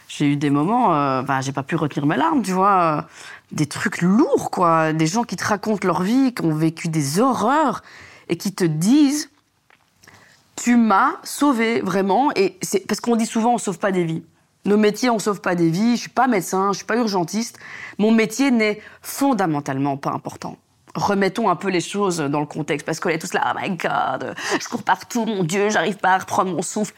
j'ai eu des moments, euh, j'ai pas pu retenir mes larmes, tu vois. Euh, des trucs lourds, quoi. Des gens qui te racontent leur vie, qui ont vécu des horreurs et qui te disent Tu m'as sauvé, vraiment. Et c'est parce qu'on dit souvent on sauve pas des vies. Nos métiers, on sauve pas des vies. Je suis pas médecin, je suis pas urgentiste. Mon métier n'est fondamentalement pas important remettons un peu les choses dans le contexte parce qu'on est tous là, oh my god, je cours partout, mon Dieu, j'arrive pas à reprendre mon souffle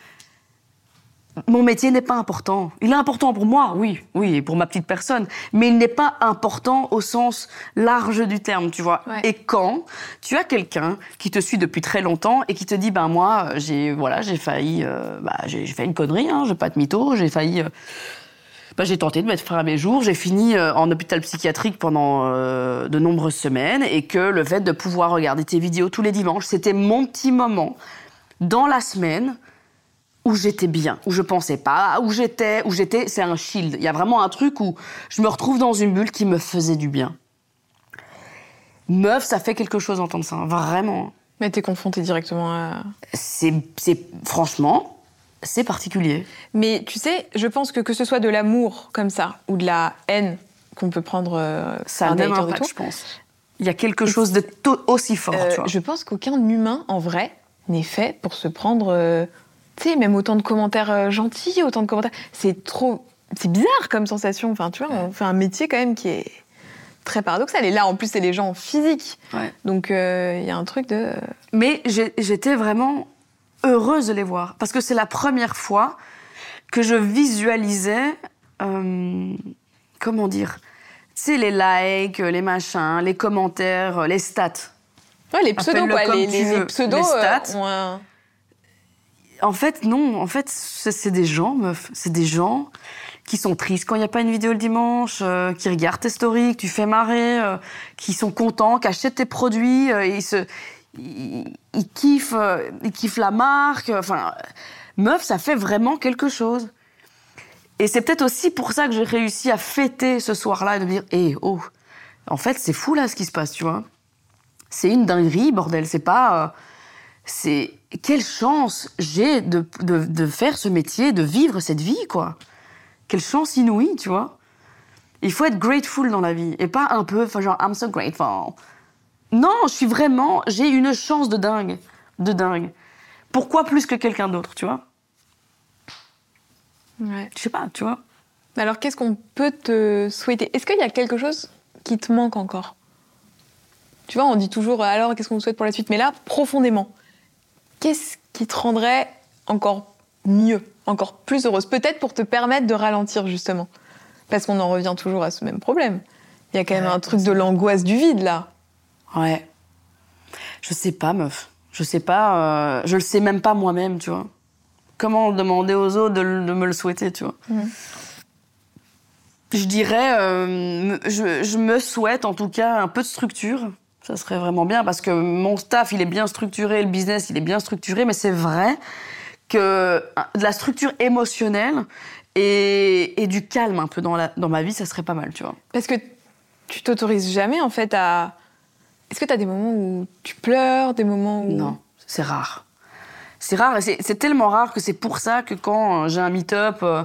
mon métier n'est pas important. Il est important pour moi, oui, oui, et pour ma petite personne, mais il n'est pas important au sens large du terme, tu vois. Et quand tu as quelqu'un qui te suit depuis très longtemps et qui te dit, ben moi, j'ai voilà, j'ai failli, euh, bah, j'ai fait une connerie, hein, je pas être mytho, j'ai failli. Euh, bah, j'ai tenté de mettre fin à mes jours, j'ai fini euh, en hôpital psychiatrique pendant de nombreuses semaines et que le fait de pouvoir regarder tes vidéos tous les dimanches, c'était mon petit moment dans la semaine où j'étais bien, où je pensais pas, où j'étais, où j'étais, c'est un shield. Il y a vraiment un truc où je me retrouve dans une bulle qui me faisait du bien. Meuf, ça fait quelque chose d'entendre ça, vraiment. Mais t'es confrontée directement à... C'est, c'est, franchement, c'est particulier. Mais tu sais, je pense que que ce soit de l'amour comme ça, ou de la haine qu'on peut prendre euh, ça a même impact, je pense. Il y a quelque chose de aussi fort, euh, tu vois. Je pense qu'aucun humain, en vrai, n'est fait pour se prendre... Euh, même autant de commentaires euh, gentils, autant de commentaires. C'est trop. C'est bizarre comme sensation. Enfin, tu vois, on fait un métier quand même qui est très paradoxal. Et là, en plus, c'est les gens physiques. Donc, euh, il y a un truc de. Mais j'étais vraiment heureuse de les voir. Parce que c'est la première fois que je visualisais. Euh, comment dire Tu sais, les likes, les machins, les commentaires, les stats. Ouais, les pseudos, quoi. Les, pseudos stats. En fait, non. En fait, c'est des gens, meuf. C'est des gens qui sont tristes quand il n'y a pas une vidéo le dimanche, euh, qui regardent tes stories, que tu fais marrer, euh, qui sont contents, qui achètent tes produits, euh, ils, kiffent, ils kiffent la marque. Enfin, meuf, ça fait vraiment quelque chose. Et c'est peut-être aussi pour ça que j'ai réussi à fêter ce soir-là et de me dire, hé, oh, en fait, c'est fou là ce qui se passe, tu vois. C'est une dinguerie, bordel. C'est pas c'est quelle chance j'ai de, de, de faire ce métier, de vivre cette vie, quoi. Quelle chance inouïe, tu vois. Il faut être grateful dans la vie et pas un peu, enfin genre I'm so grateful. Non, je suis vraiment, j'ai une chance de dingue, de dingue. Pourquoi plus que quelqu'un d'autre, tu vois Ouais. Je sais pas, tu vois. Alors, qu'est-ce qu'on peut te souhaiter? Est-ce qu'il y a quelque chose qui te manque encore? Tu vois, on dit toujours alors qu'est-ce qu'on vous souhaite pour la suite, mais là, profondément, qu'est-ce qui te rendrait encore mieux, encore plus heureuse Peut-être pour te permettre de ralentir, justement? Parce qu'on en revient toujours à ce même problème. Il y a quand même Ouais, un truc de l'angoisse du vide, là. Ouais. Je sais pas, meuf. Je sais pas. euh, je le sais même pas moi-même, tu vois. Comment demander aux autres de, me le souhaiter, tu vois. Mhm. Je dirais, euh, je me souhaite en tout cas un peu de structure. Ça serait vraiment bien parce que mon staff, il est bien structuré, le business, il est bien structuré, mais c'est vrai que euh, de la structure émotionnelle et, et du calme un peu dans, la, dans ma vie, ça serait pas mal, tu vois. Parce que tu t'autorises jamais, en fait, à. Est-ce que tu as des moments où tu pleures, des moments où. Non, c'est rare. C'est rare et c'est tellement rare que c'est pour ça que quand euh, j'ai un meet-up euh,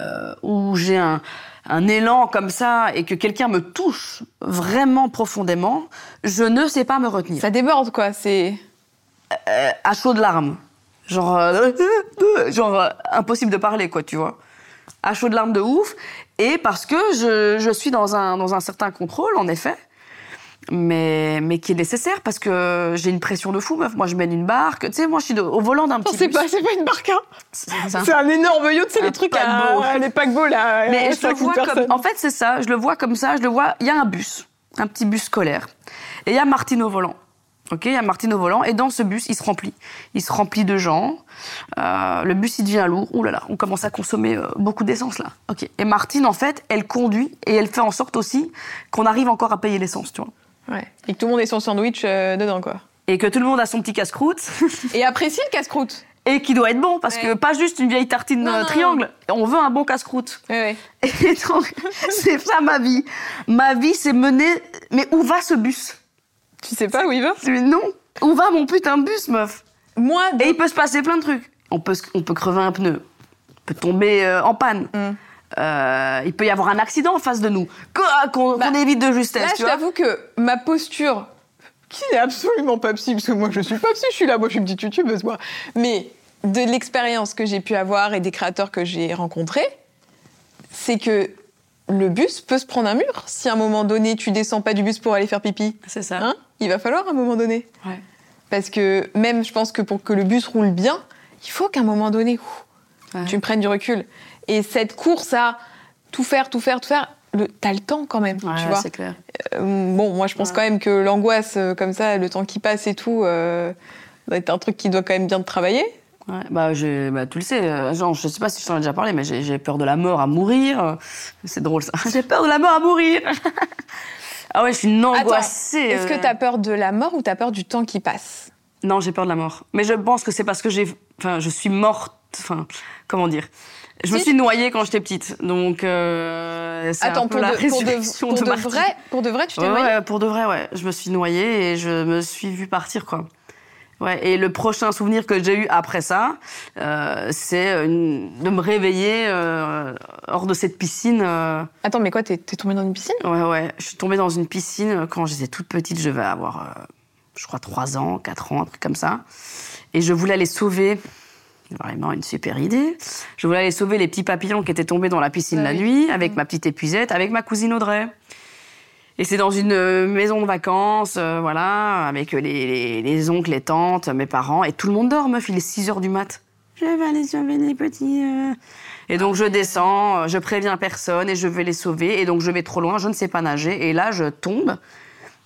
euh, où j'ai un, un élan comme ça et que quelqu'un me touche vraiment profondément, je ne sais pas me retenir. Ça déborde, quoi. C'est. Euh, à chaud de larmes. Genre, euh, genre euh, impossible de parler, quoi, tu vois. À chaud de larmes de ouf. Et parce que je, je suis dans un, dans un certain contrôle, en effet. Mais, mais qui est nécessaire parce que j'ai une pression de fou, meuf. Moi, je mène une barque. Tu sais, moi, je suis de- au volant d'un petit c'est pas, c'est pas une barque, hein. C'est un énorme yacht, c'est les trucs paquebot. à, les paquebots là. Mais je le 50 vois comme. En fait, c'est ça. Je le vois comme ça. Je le vois. Il y a un bus, un petit bus scolaire, et il y a Martine au volant. Ok, il y a Martine au volant, et dans ce bus, il se remplit. Il se remplit de gens. Euh, le bus, il devient lourd. Ouh là là, on commence à consommer euh, beaucoup d'essence là. Ok. Et Martine, en fait, elle conduit et elle fait en sorte aussi qu'on arrive encore à payer l'essence, tu vois. Ouais. Et que tout le monde est son sandwich euh, dedans, quoi. Et que tout le monde a son petit casse-croûte Et apprécie le casse-croûte. et qui doit être bon parce Ouais. que pas juste une vieille tartine Non, euh, non, triangle. On veut un bon casse-croûte. Ouais. Et donc, c'est ça ma vie. Ma vie, c'est mener. Mais où va ce bus? Tu sais pas où il va? Mais non. Où va mon putain de bus, meuf? Moi, Et il peut se passer plein de trucs. On peut, on peut crever un pneu. On peut tomber euh, en panne. Mm. Euh, il peut y avoir un accident en face de nous. Qu'on Bah, qu'on évite de justesse, là, tu je t'avoue que ma posture, qui n'est absolument pas psy, parce que moi je suis pas psy, je suis là, moi je suis une petite youtubeuse, moi. Mais de l'expérience que j'ai pu avoir et des créateurs que j'ai rencontrés, c'est que le bus peut se prendre un mur. Si à un moment donné tu descends pas du bus pour aller faire pipi, C'est ça. hein, il va falloir à un moment donné. Ouais. Parce que même, je pense que pour que le bus roule bien, il faut qu'à un moment donné, ouf, Ouais. tu me prennes du recul. Et cette course à tout faire, tout faire, tout faire, t'as le temps quand même, Ouais, tu vois. c'est clair. Euh, bon, moi, je pense Ouais. quand même que l'angoisse, euh, comme ça, le temps qui passe et tout, euh, doit être un truc qui doit quand même bien te travailler. Ouais, bah, j'ai- bah, tu le sais, euh, genre, je sais pas si je t'en ai déjà parlé, mais j'ai peur de la mort à mourir. C'est drôle ça. j'ai peur de la mort à mourir. ah ouais, je suis une angoissée. Est-ce que t'as peur de la mort ou t'as peur du temps qui passe? Non, j'ai peur de la mort. Mais je pense que c'est parce que j'ai, enfin, je suis morte. Enfin, comment dire? Je me suis noyée quand j'étais petite, donc euh, c'est Attends, un peu pour la de, pour, de, résurrection pour de de Martine. vrai, pour de vrai, tu t'es Ouais, noyée ouais, pour de vrai, ouais. Je me suis noyée et je me suis vue partir, quoi. Ouais, et le prochain souvenir que j'ai eu après ça, euh, c'est une- de me réveiller euh, hors de cette piscine. euh, Attends, mais quoi, t'es t'es tombée dans une piscine? Ouais, ouais. Je suis tombée dans une piscine quand j'étais toute petite. Je devais avoir, je crois, 3 ans, 4 ans, un truc comme ça. Et je voulais aller sauver. Vraiment une super idée. Je voulais aller sauver les petits papillons qui étaient tombés dans la piscine la oui. nuit avec ma petite épuisette, avec ma cousine Audrey. Et c'est dans une euh, maison de vacances, euh, voilà, avec les, les, les oncles, les tantes, mes parents, et tout le monde dort, meuf, il est 6 heures du mat. Je vais aller sauver les petits. euh. Et donc je descends, euh, je préviens personne et je vais les sauver. Et donc je vais trop loin, je ne sais pas nager. Et là, je tombe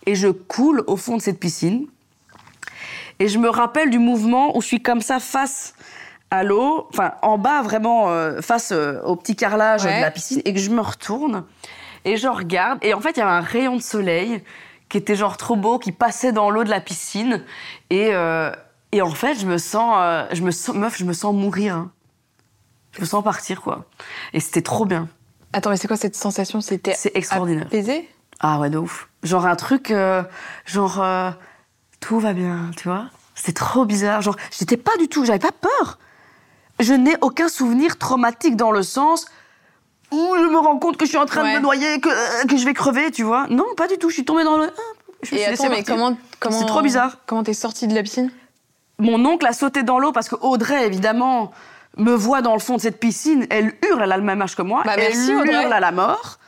et je coule au fond de cette piscine. Et je me rappelle du mouvement où je suis comme ça face à l'eau, enfin en bas vraiment euh, face euh, au petit carrelage Ouais. de la piscine, et que je me retourne et je regarde. Et en fait, il y avait un rayon de soleil qui était genre trop beau, qui passait dans l'eau de la piscine. Et, euh, et en fait, je me sens, je me sens, meuf, je me sens mourir. hein. Je me sens partir, quoi. Et c'était trop bien. Attends, mais c'est quoi cette sensation? C'était C'est extraordinaire. apaisé? Ah ouais, de ouf. Genre un truc, genre, tout va bien, tu vois C'était trop bizarre. Genre, j'étais pas du tout, j'avais pas peur. Je n'ai aucun souvenir traumatique dans le sens où je me rends compte que je suis en train de me noyer, que, euh, que je vais crever, tu vois. Non, pas du tout. Je suis tombée dans le. ah, Je me Et suis laissée attends, mais partir. comment, comment C'est trop bizarre. Comment t'es sortie de la piscine? Mon oncle a sauté dans l'eau parce que Audrey, évidemment, me voit dans le fond de cette piscine. Elle hurle, elle a le même âge que moi. Bah, elle merci, Audrey. hurle à la mort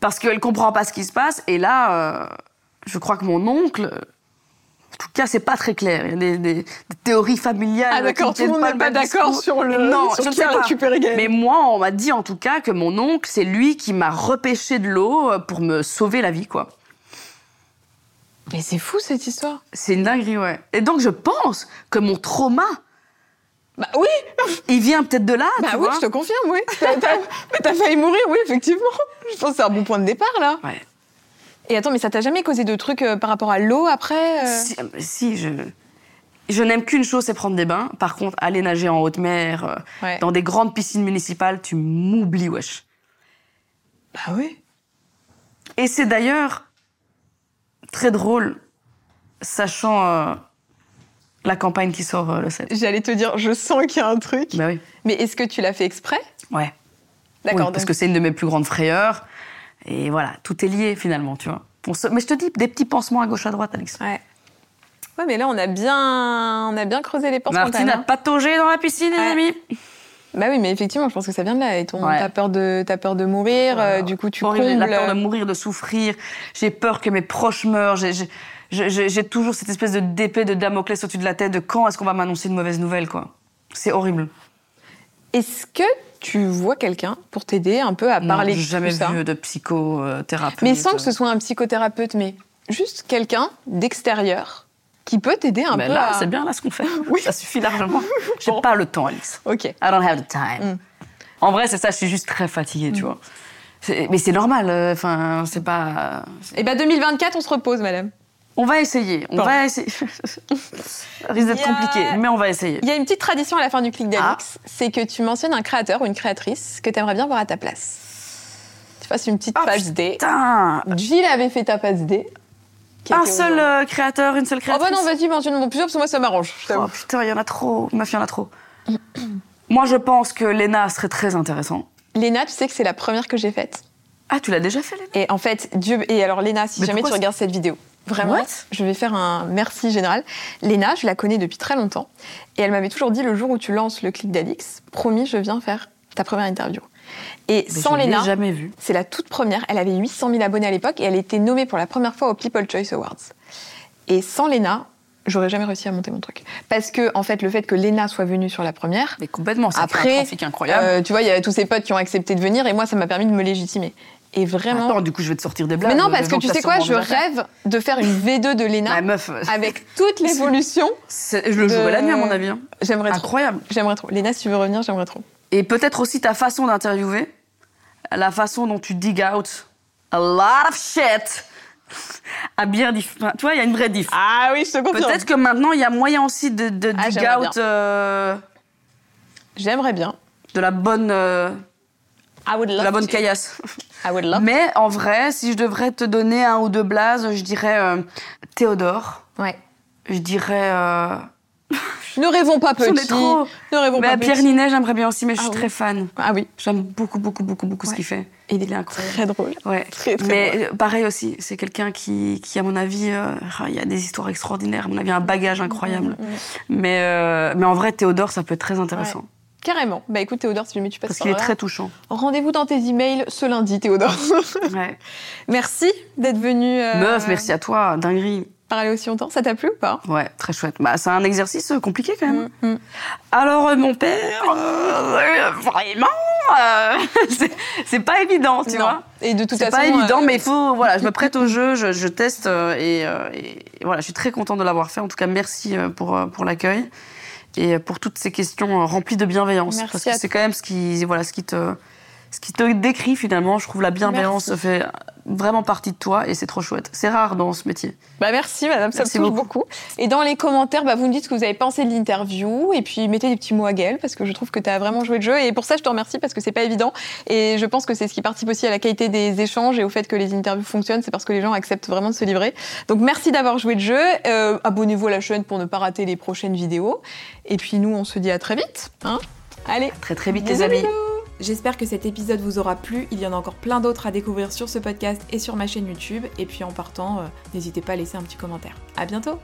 parce qu'elle comprend pas ce qui se passe. Et là, euh, je crois que mon oncle. En tout cas, c'est pas très clair. Il y a des, des- des théories familiales. Ah, d'accord, tout le monde pas n'est pas d'accord sur le- Non, sur je qui sais a pas. récupéré Gaël. Mais moi, on m'a dit en tout cas que mon oncle, c'est lui qui m'a repêché de l'eau euh, pour me sauver la vie, quoi. Mais c'est fou cette histoire. C'est une dinguerie, ouais. Et donc, je pense que mon trauma, Bah oui, il vient peut-être de là, bah tu oui, vois. je te confirme, oui. Mais t'as failli mourir, oui, effectivement. Je pense que c'est un bon point de départ là. Ouais. Et attends, mais ça t'a jamais causé de trucs euh, par rapport à l'eau après euh Si, si, je, je n'aime qu'une chose, c'est prendre des bains. Par contre, aller nager en haute mer, euh, Ouais. dans des grandes piscines municipales, tu m'oublies, wesh. Bah oui. Et c'est d'ailleurs très drôle, sachant euh, la campagne qui sort le 7. J'allais te dire, je sens qu'il y a un truc. Bah oui. Mais est-ce que tu l'as fait exprès? Ouais. D'accord. Oui, parce donc- que c'est une de mes plus grandes frayeurs. Et voilà, tout est lié finalement, tu vois. On se- Mais je te dis, des petits pansements à gauche à droite, Alex. Ouais. Ouais, mais là, on a bien, on a bien creusé les portes Martine a pataugé dans la piscine, les Ouais. amis. Bah oui, mais effectivement, je pense que ça vient de là. Et ton, Ouais. t'as peur de, t'as peur de mourir. euh, du coup, tu Horrible, combles. J'ai peur de mourir, de souffrir. J'ai peur que mes proches meurent. J'ai toujours cette espèce de d'épée de Damoclès au-dessus de la tête de quand est-ce qu'on va m'annoncer une mauvaise nouvelle, quoi. C'est horrible. Est-ce que tu vois quelqu'un pour t'aider un peu à Non, parler j'ai de jamais tout ça vu de psychothérapeute. Mais sans que ce soit un psychothérapeute, mais juste quelqu'un d'extérieur qui peut t'aider un Mais peu là, à... c'est bien là ce qu'on fait. Oui. Ça suffit largement. J'ai Bon. pas le temps, Alice. Ok. I don't have the time. Mm. En vrai, c'est ça, je suis juste très fatiguée, tu vois. C'est- Mais c'est normal, euh, enfin, c'est pas. Et ben 2024, on se repose, madame. On va essayer, on Bon. va essayer. Ça risque d'être a- compliqué, mais on va essayer. Il y a une petite tradition à la fin du clic Ah. d'Alix, c'est que tu mentionnes un créateur ou une créatrice que tu aimerais bien voir à ta place. Tu fasses une petite Ah, passe D. Putain Gilles avait fait ta passe D. Un seul euh, créateur, une seule Oh créatrice bah non, vas-y, mentionne-moi plusieurs parce que moi ça m'arrange. Oh putain, il y en a trop. Meuf, il y en a trop. Moi, je pense que Léna serait très intéressant. Léna, tu sais que c'est la première que j'ai faite. Ah, tu l'as déjà fait, Léna? Et en fait, Dieu. Et alors, Léna, si Mais jamais tu regardes cette vidéo, vraiment, What? Je vais faire un merci général. Léna, je la connais depuis très longtemps. Et elle m'avait toujours dit le jour où tu lances le clic d'Alix, promis, je viens faire ta première interview. Et Mais sans Léna, jamais vu. c'est la toute première. Elle avait 800 000 abonnés à l'époque et elle était nommée pour la première fois aux People Choice Awards. Et sans Léna, j'aurais jamais réussi à monter mon truc. Parce que, en fait, le fait que Léna soit venue sur la première, Mais complètement, c'est Après, un trafic incroyable. euh, tu vois, il y a tous ses potes qui ont accepté de venir et moi, ça m'a permis de me légitimer. Et vraiment. Attends, du coup, je vais te sortir des blagues. Mais non, parce que tu sais quoi, je rêve de faire une V2 de Léna Bah, meuf, avec toute l'évolution. je le jouerai la nuit, à mon avis. hein. J'aimerais trop. Incroyable. J'aimerais trop. Léna, si tu veux revenir, j'aimerais trop. Et peut-être aussi ta façon d'interviewer, la façon dont tu dig out a lot of shit a bien diff... Tu vois, il y a une vraie diff. Ah oui, je te confirme. Peut-être que maintenant, il y a moyen aussi de, de Ah, dig out euh, J'aimerais bien. de la bonne, euh, I would de love la bonne to. caillasse. I would love. Mais en vrai, si je devrais te donner un ou deux blazes, je dirais euh, Théodore. Ouais. Je dirais. euh, Ne rêvons pas J'en ai petit. trop. Ne rêvons bah, pas Pierre petit. Ninet, j'aimerais bien aussi, mais je suis Ah oui. très fan. Ah oui. J'aime beaucoup, beaucoup, beaucoup, beaucoup ce qu'il fait. Et il est est incroyable. très drôle. Ouais. Très, très Mais euh, pareil aussi, c'est quelqu'un qui, qui, à mon avis, euh, ah, il y a des histoires extraordinaires. À mon avis, un bagage incroyable. Mm, Mais, euh, mais en vrai, Théodore, ça peut être très intéressant. Carrément. Bah écoute, Théodore, si jamais tu passes Parce par qu'il est très touchant. Rendez-vous dans tes emails ce lundi, Théodore. Ouais. merci d'être venu. euh, Meuf, merci à toi, dinguerie. Parler aussi longtemps. Ça t'a plu ou pas? Ouais, très chouette. Bah, c'est un exercice euh, compliqué quand même. Mm, mm. Alors, euh, mon père, euh, vraiment, c'est- c'est pas évident, tu Non. vois. Et de toute C'est façon. pas évident, mais il faut. Voilà, je me prête au jeu, je, je teste et, et voilà, je suis très contente de l'avoir fait. En tout cas, merci pour, pour l'accueil et pour toutes ces questions euh, remplies de bienveillance. Merci parce que c'est quand même ce qui, voilà, ce qui te. Ce qui te décrit finalement. Je trouve la bienveillance se fait vraiment partie de toi et c'est trop chouette. C'est rare dans ce métier. Bah merci madame, ça me touche beaucoup. Et dans les commentaires, bah, vous me dites ce que vous avez pensé de l'interview et puis mettez des petits mots à Gaëlle parce que je trouve que tu as vraiment joué le jeu et pour ça je te remercie parce que c'est pas évident et je pense que c'est ce qui participe aussi à la qualité des échanges et au fait que les interviews fonctionnent, c'est parce que les gens acceptent vraiment de se livrer. Donc merci d'avoir joué le jeu. Euh, abonnez-vous à la chaîne pour ne pas rater les prochaines vidéos et puis nous on se dit à très vite. Hein Allez, très très vite les amis. J'espère que cet épisode vous aura plu. Il y en a encore plein d'autres à découvrir sur ce podcast et sur ma chaîne YouTube. Et puis en partant, euh, n'hésitez pas à laisser un petit commentaire. À bientôt!